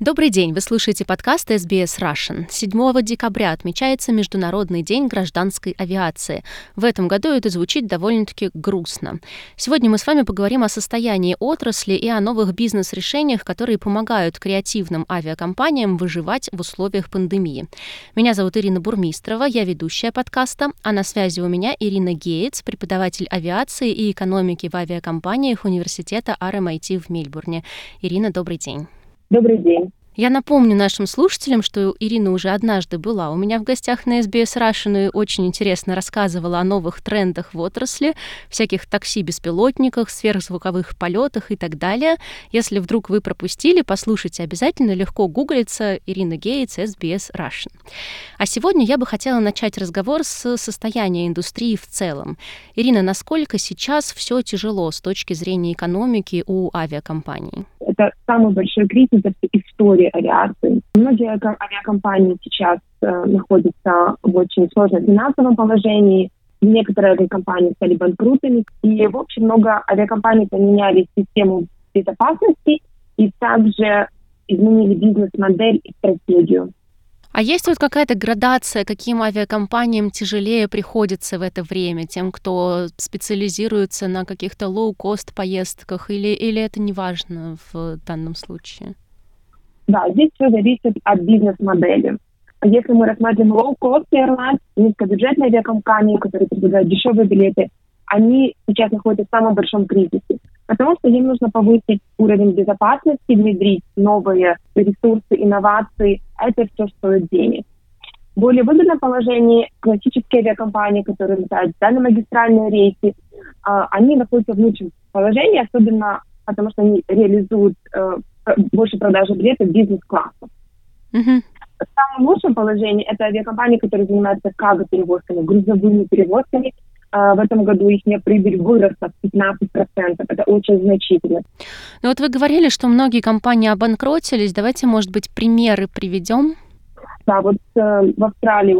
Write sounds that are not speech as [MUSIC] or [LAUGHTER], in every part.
Добрый день, вы слушаете подкаст SBS Russian. 7 декабря отмечается Международный день гражданской авиации. В этом году это звучит довольно-таки грустно. Сегодня мы с вами поговорим о состоянии отрасли и о новых бизнес-решениях, которые помогают креативным авиакомпаниям выживать в условиях пандемии. Меня зовут Ирина Бурмистрова, я ведущая подкаста, а на связи у меня Ирина Гейтс, преподаватель авиации и экономики в авиакомпаниях университета RMIT в Мельбурне. Ирина, добрый день. Добрый день. Я напомню нашим слушателям, что Ирина уже однажды была у меня в гостях на SBS Russian и очень интересно рассказывала о новых трендах в отрасли, всяких такси-беспилотниках, сверхзвуковых полетах и так далее. Если вдруг вы пропустили, послушайте обязательно, легко гуглится Ирина Гейтс, SBS Russian. А сегодня я бы хотела начать разговор с состояния индустрии в целом. Ирина, насколько сейчас все тяжело с точки зрения экономики у авиакомпаний? Это самый большой кризис в истории авиации. Многие авиакомпании сейчас э, находятся в очень сложном финансовом положении. Некоторые авиакомпании стали банкротами. И, в общем, много авиакомпаний поменяли систему безопасности и также изменили бизнес-модель и стратегию. А есть вот какая-то градация, каким авиакомпаниям тяжелее приходится в это время, тем, кто специализируется на каких-то лоу-кост поездках, или, или это не важно в данном случае? Да, здесь все зависит от бизнес-модели. Если мы рассматриваем low-cost airlines, низкобюджетные авиакомпании, которые предлагают дешевые билеты, они сейчас находятся в самом большом кризисе. Потому что им нужно повысить уровень безопасности, внедрить новые ресурсы, инновации. Это все стоит денег. В более выгодном положении классические авиакомпании, которые летают дальномагистральные рейсы, а, они находятся в лучшем положении, особенно потому что они реализуют э, больше продажи билетов бизнес-класса. Mm-hmm. В самом лучшем положении это авиакомпании, которые занимаются карго-перевозками, грузовыми перевозками, а, в этом году их прибыль выросла в 15%. Это очень значительно. Ну вот вы говорили, что многие компании обанкротились. Давайте, может быть, примеры приведем? Да, вот э, в Австралии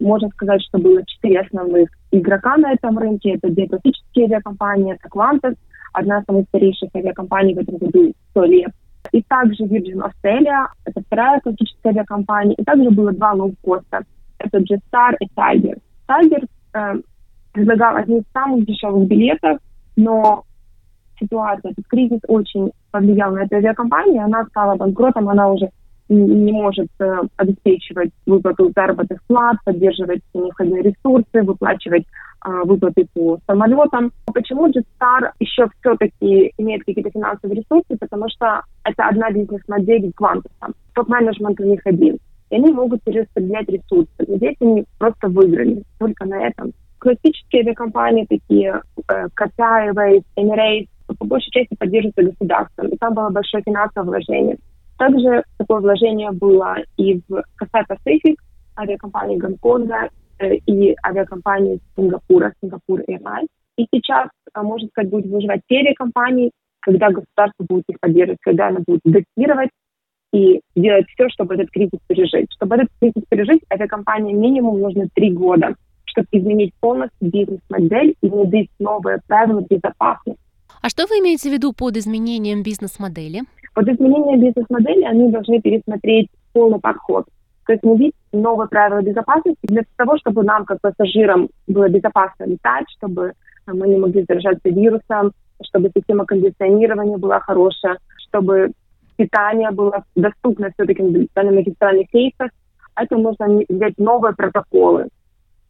можно сказать, что было четыре основных игрока на этом рынке. Это две классические авиакомпании, это Qantas, одна из самых старейших авиакомпаний в этом году 100 лет. И также Virgin Australia, это вторая классическая авиакомпания. И также было два лоукоста. Это Jetstar и Tiger. Tiger э, предлагал одни из самых дешевых билетов, но ситуация, этот кризис очень повлиял на эту авиакомпанию, она стала банкротом, она уже не может э, обеспечивать выплату заработных плат, поддерживать необходимые ресурсы, выплачивать э, выплаты по самолетам. Почему Jetstar еще все-таки имеет какие-то финансовые ресурсы? Потому что это одна бизнес-модель Qantas. Топ-менеджмент у них один. И они могут перераспределять ресурсы. Здесь они просто выиграли только на этом классические авиакомпании, такие Qatar Airways, Emirates, по большей части поддерживаются государством, и там было большое финансовое вложение. Также такое вложение было и в Cathay Pacific, авиакомпании Гонконга э, и авиакомпании Сингапура, Сингапур Airlines. И сейчас, э, можно сказать, будет выживать те авиакомпании, когда государство будет их поддерживать, когда оно будет датировать и делать все, чтобы этот кризис пережить. Чтобы этот кризис пережить, авиакомпании минимум нужно три года чтобы изменить полностью бизнес-модель и внедрить новые правила безопасности. А что вы имеете в виду под изменением бизнес-модели? Под изменением бизнес-модели они должны пересмотреть полный подход. То есть внедрить новые правила безопасности для того, чтобы нам, как пассажирам, было безопасно летать, чтобы мы не могли заражаться вирусом, чтобы система кондиционирования была хорошая, чтобы питание было доступно все-таки на магистральных рейсах. Это нужно взять новые протоколы.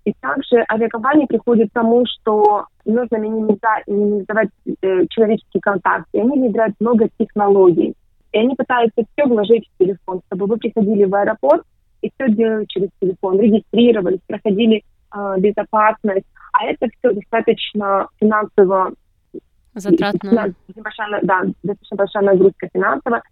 И также авиакомпании приходят к тому, что нужно минимизовать э, человеческий контакт. И они внедряют много технологий. И они пытаются все вложить в телефон, чтобы вы приходили в аэропорт и все делали через телефон, регистрировались, проходили э, безопасность. А это все достаточно финансово затратно. Да, достаточно большая нагрузка финансово.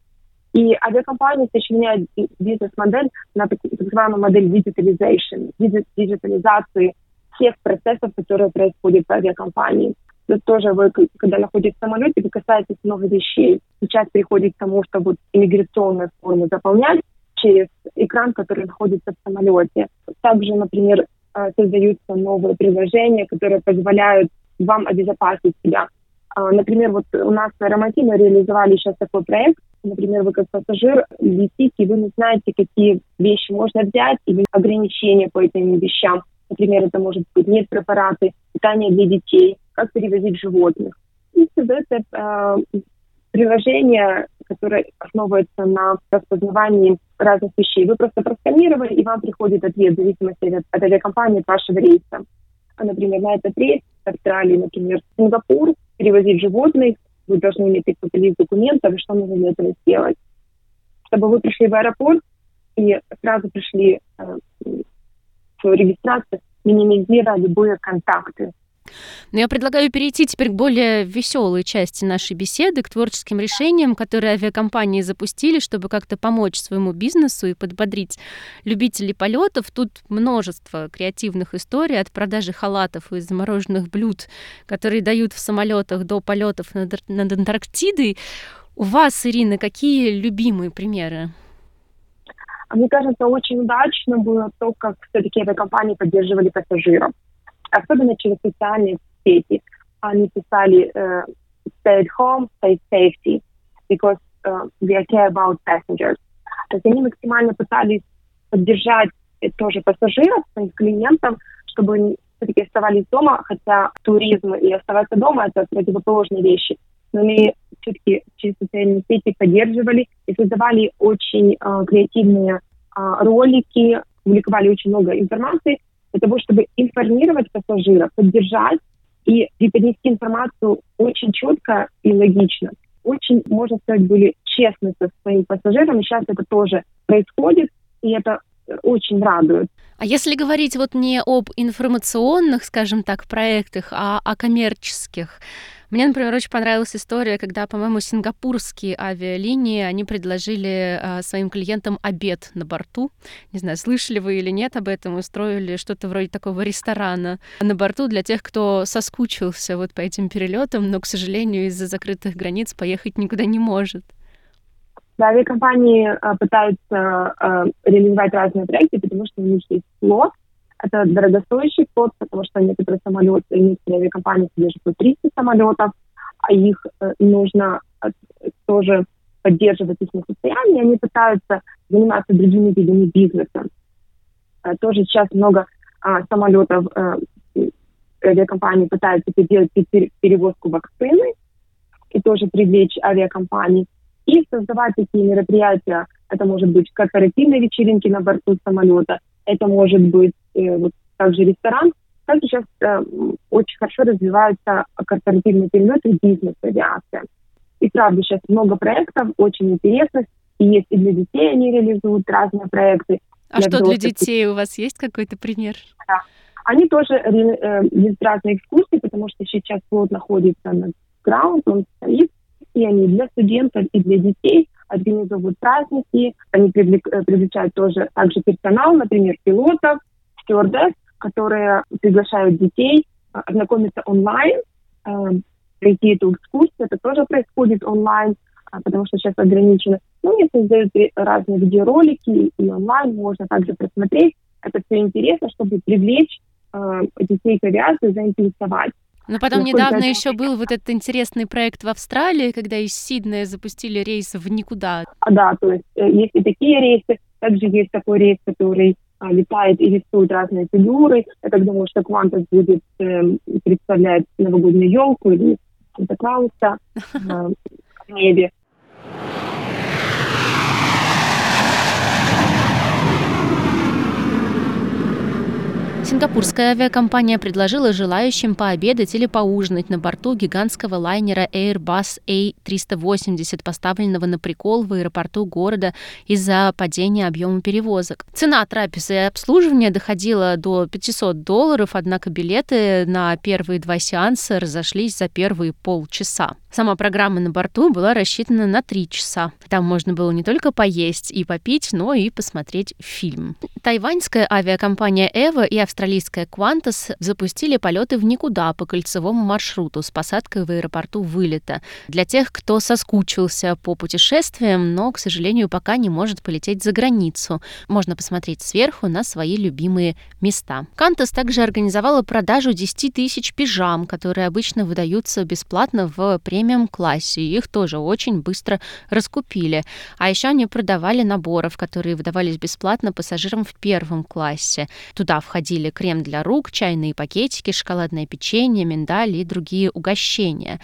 И авиакомпании сочиняют бизнес-модель на так, называемую модель digitalization, диджитализации всех процессов, которые происходят в авиакомпании. Это тоже вы, когда находитесь в самолете, вы касаетесь много вещей. Сейчас приходит к тому, что вот иммиграционную форму заполнять через экран, который находится в самолете. Также, например, э, создаются новые приложения, которые позволяют вам обезопасить себя А, например, вот у нас на Ромати мы реализовали сейчас такой проект. Например, вы как пассажир летите, и вы не знаете, какие вещи можно взять, или ограничения по этим вещам. Например, это может быть нет препараты, питание для детей, как перевозить животных. И создается э, приложение, которое основывается на распознавании разных вещей. Вы просто просканировали, и вам приходит ответ в зависимости от, от авиакомпании от вашего рейса. А, например, на этот рейс Австралии, например, Сингапур, перевозить животных, вы должны иметь какой-то лист документов, что нужно для этого сделать. Чтобы вы пришли в аэропорт и сразу пришли э, в регистрацию, минимизируя любые контакты но я предлагаю перейти теперь к более веселой части нашей беседы, к творческим решениям, которые авиакомпании запустили, чтобы как-то помочь своему бизнесу и подбодрить любителей полетов. Тут множество креативных историй от продажи халатов и замороженных блюд, которые дают в самолетах до полетов над, над Антарктидой. У вас, Ирина, какие любимые примеры? Мне кажется, очень удачно было то, как все-таки авиакомпании поддерживали пассажиров особенно через социальные сети. Они писали uh, stay at home, stay safety, because uh, we care about passengers. То есть они максимально пытались поддержать тоже пассажиров, своих клиентов, чтобы они все-таки оставались дома, хотя туризм и оставаться дома – это противоположные вещи. Но они все-таки через социальные сети поддерживали и создавали очень э, креативные э, ролики, публиковали очень много информации, для того, чтобы информировать пассажиров, поддержать и преподнести информацию очень четко и логично. Очень, можно сказать, были честны со своим пассажиром. И сейчас это тоже происходит, и это очень радует. А если говорить вот не об информационных, скажем так, проектах, а о коммерческих, мне, например, очень понравилась история, когда, по-моему, сингапурские авиалинии, они предложили э, своим клиентам обед на борту. Не знаю, слышали вы или нет об этом, устроили что-то вроде такого ресторана на борту для тех, кто соскучился вот по этим перелетам, но, к сожалению, из-за закрытых границ поехать никуда не может. Да, авиакомпании э, пытаются э, реализовать разные проекты, потому что у них есть флот, это дорогостоящий флот, потому что некоторые самолеты, некоторые авиакомпании содержат по 300 самолетов, а их э, нужно э, тоже поддерживать их состояние, они пытаются заниматься другими видами бизнеса. Э, тоже сейчас много а, самолетов а, авиакомпании пытаются делать перевозку вакцины и тоже привлечь авиакомпании и создавать такие мероприятия. Это может быть корпоративные вечеринки на борту самолета, это может быть э, вот также ресторан. Также сейчас э, очень хорошо развиваются корпоративные перелеты, бизнес, авиация. И правда, сейчас много проектов, очень интересных. И есть и для детей они реализуют разные проекты. А для что для детей у вас есть какой-то пример? Да. Они тоже э, есть разные экскурсии, потому что сейчас флот находится на граунд, он стоит, и они для студентов и для детей организовывают праздники, они привлек, э, привлекают тоже также персонал, например, пилотов, стюардесс, которые приглашают детей э, ознакомиться онлайн, э, пройти эту экскурсию, это тоже происходит онлайн, потому что сейчас ограничено. Ну, и создают разные видеоролики, и онлайн можно также просмотреть. Это все интересно, чтобы привлечь детей к авиации, заинтересовать. Но потом недавно еще был вот этот интересный проект в Австралии, когда из Сиднея запустили рейс в никуда. А, да, то есть э, есть и такие рейсы, также есть такой рейс, который а, летает и рисует разные фигуры. Я так думаю, что Квантас будет э, представлять новогоднюю елку или Санта-Клауса [LAUGHS] э, в небе. Сингапурская авиакомпания предложила желающим пообедать или поужинать на борту гигантского лайнера Airbus A380, поставленного на прикол в аэропорту города из-за падения объема перевозок. Цена трапезы и обслуживания доходила до 500 долларов, однако билеты на первые два сеанса разошлись за первые полчаса. Сама программа на борту была рассчитана на три часа. Там можно было не только поесть и попить, но и посмотреть фильм. Тайваньская авиакомпания «Эва» и австралийская австралийская Qantas запустили полеты в никуда по кольцевому маршруту с посадкой в аэропорту вылета. Для тех, кто соскучился по путешествиям, но, к сожалению, пока не может полететь за границу. Можно посмотреть сверху на свои любимые места. Qantas также организовала продажу 10 тысяч пижам, которые обычно выдаются бесплатно в премиум-классе. Их тоже очень быстро раскупили. А еще они продавали наборов, которые выдавались бесплатно пассажирам в первом классе. Туда входили крем для рук, чайные пакетики, шоколадное печенье, миндаль и другие угощения.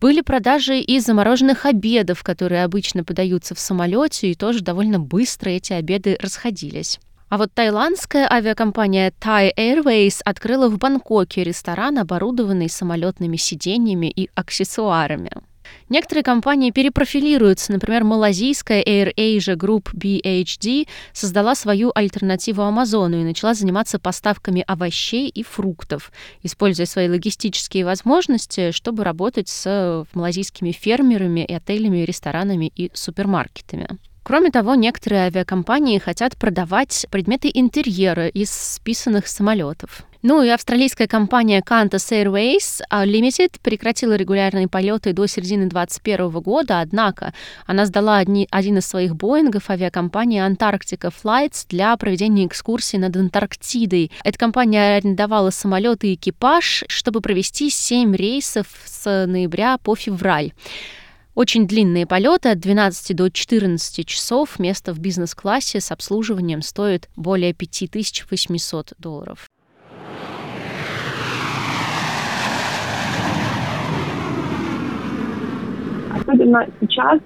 Были продажи и замороженных обедов, которые обычно подаются в самолете, и тоже довольно быстро эти обеды расходились. А вот тайландская авиакомпания Thai Airways открыла в Бангкоке ресторан, оборудованный самолетными сиденьями и аксессуарами. Некоторые компании перепрофилируются. Например, малазийская Air Asia Group BHD создала свою альтернативу Амазону и начала заниматься поставками овощей и фруктов, используя свои логистические возможности, чтобы работать с малазийскими фермерами отелями, ресторанами и супермаркетами. Кроме того, некоторые авиакомпании хотят продавать предметы интерьера из списанных самолетов. Ну и австралийская компания Qantas Airways Limited прекратила регулярные полеты до середины 2021 года, однако она сдала одни, один из своих Боингов авиакомпании Antarctica Flights для проведения экскурсии над Антарктидой. Эта компания арендовала самолеты и экипаж, чтобы провести 7 рейсов с ноября по февраль. Очень длинные полеты от 12 до 14 часов. Место в бизнес-классе с обслуживанием стоит более 5800 долларов. Особенно сейчас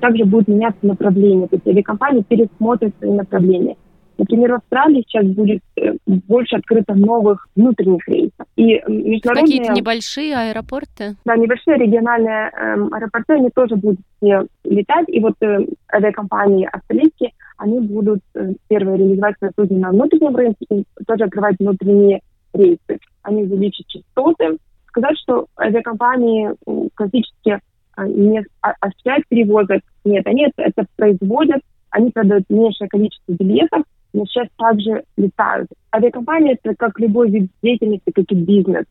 также будет меняться направление, то есть авиакомпании пересмотрят свои направления. Например, в Австралии сейчас будет э, больше открыто новых внутренних рейсов. И международные... Какие-то небольшие аэропорты? Да, небольшие региональные э, аэропорты, они тоже будут все летать. И вот э, авиакомпании австралийские, они будут э, первые реализовать свои услуги на внутреннем рынке и тоже открывать внутренние рейсы. Они увеличат частоты. Сказать, что авиакомпании классически э, не осуществляют перевозок, нет, они это, производят, они продают меньшее количество билетов, но сейчас также летают. Авиакомпания – это как любой вид деятельности, как и бизнес.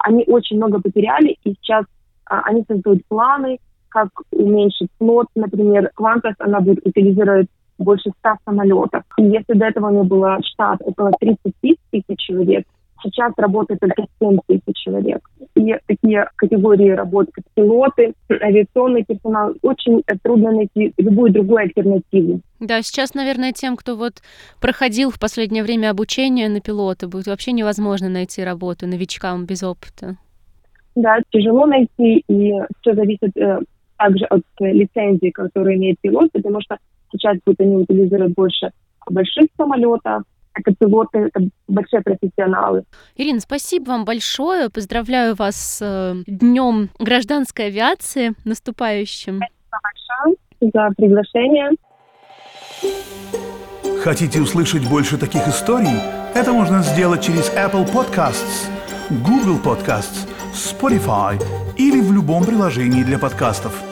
Они очень много потеряли, и сейчас а, они создают планы, как уменьшить флот. Например, Qantas, она будет утилизировать больше 100 самолетов. И если до этого у нее было штат около 30 тысяч человек, Сейчас работает только 7 тысяч человек. И такие категории работ, как пилоты, авиационный персонал, очень трудно найти любую другую альтернативу. Да, сейчас, наверное, тем, кто вот проходил в последнее время обучение на пилота, будет вообще невозможно найти работу новичкам без опыта. Да, тяжело найти, и все зависит э, также от э, лицензии, которую имеет пилот, потому что сейчас будут они утилизировать больше больших самолетов, это пилоты, это большие профессионалы. Ирина, спасибо вам большое. Поздравляю вас с э, Днем гражданской авиации наступающим. Спасибо большое за приглашение. Хотите услышать больше таких историй? Это можно сделать через Apple Podcasts, Google Podcasts, Spotify или в любом приложении для подкастов.